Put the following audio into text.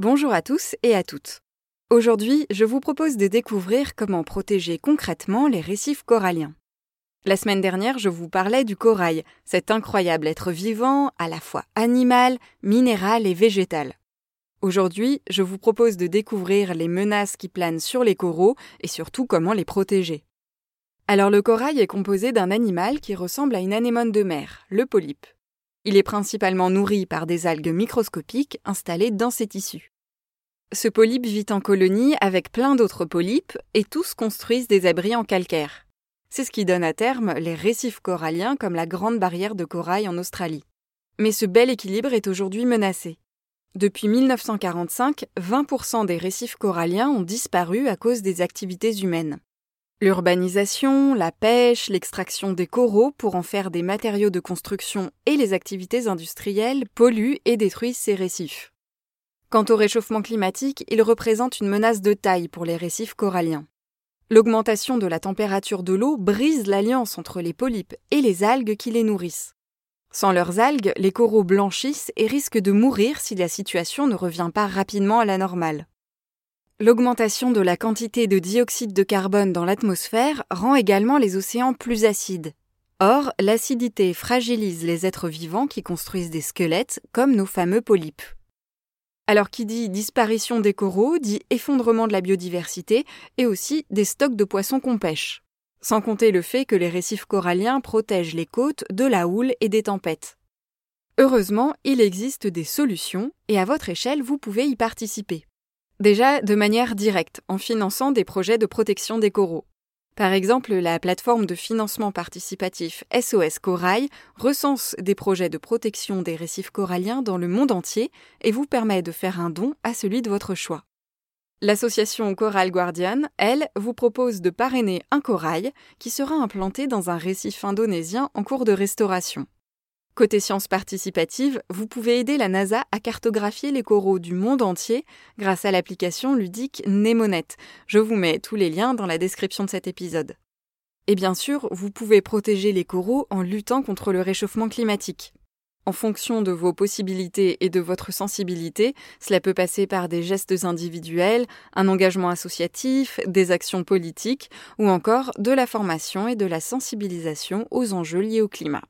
Bonjour à tous et à toutes. Aujourd'hui, je vous propose de découvrir comment protéger concrètement les récifs coralliens. La semaine dernière, je vous parlais du corail, cet incroyable être vivant, à la fois animal, minéral et végétal. Aujourd'hui, je vous propose de découvrir les menaces qui planent sur les coraux et surtout comment les protéger. Alors le corail est composé d'un animal qui ressemble à une anémone de mer, le polype. Il est principalement nourri par des algues microscopiques installées dans ses tissus. Ce polype vit en colonie avec plein d'autres polypes et tous construisent des abris en calcaire. C'est ce qui donne à terme les récifs coralliens comme la grande barrière de corail en Australie. Mais ce bel équilibre est aujourd'hui menacé. Depuis 1945, 20% des récifs coralliens ont disparu à cause des activités humaines. L'urbanisation, la pêche, l'extraction des coraux pour en faire des matériaux de construction et les activités industrielles polluent et détruisent ces récifs. Quant au réchauffement climatique, il représente une menace de taille pour les récifs coralliens. L'augmentation de la température de l'eau brise l'alliance entre les polypes et les algues qui les nourrissent. Sans leurs algues, les coraux blanchissent et risquent de mourir si la situation ne revient pas rapidement à la normale. L'augmentation de la quantité de dioxyde de carbone dans l'atmosphère rend également les océans plus acides. Or, l'acidité fragilise les êtres vivants qui construisent des squelettes, comme nos fameux polypes. Alors qui dit disparition des coraux dit effondrement de la biodiversité et aussi des stocks de poissons qu'on pêche. Sans compter le fait que les récifs coralliens protègent les côtes de la houle et des tempêtes. Heureusement, il existe des solutions et à votre échelle, vous pouvez y participer. Déjà de manière directe, en finançant des projets de protection des coraux. Par exemple, la plateforme de financement participatif SOS Corail recense des projets de protection des récifs coralliens dans le monde entier et vous permet de faire un don à celui de votre choix. L'association Coral Guardian, elle, vous propose de parrainer un corail qui sera implanté dans un récif indonésien en cours de restauration. Côté sciences participatives, vous pouvez aider la NASA à cartographier les coraux du monde entier grâce à l'application ludique Nemonet. Je vous mets tous les liens dans la description de cet épisode. Et bien sûr, vous pouvez protéger les coraux en luttant contre le réchauffement climatique. En fonction de vos possibilités et de votre sensibilité, cela peut passer par des gestes individuels, un engagement associatif, des actions politiques ou encore de la formation et de la sensibilisation aux enjeux liés au climat.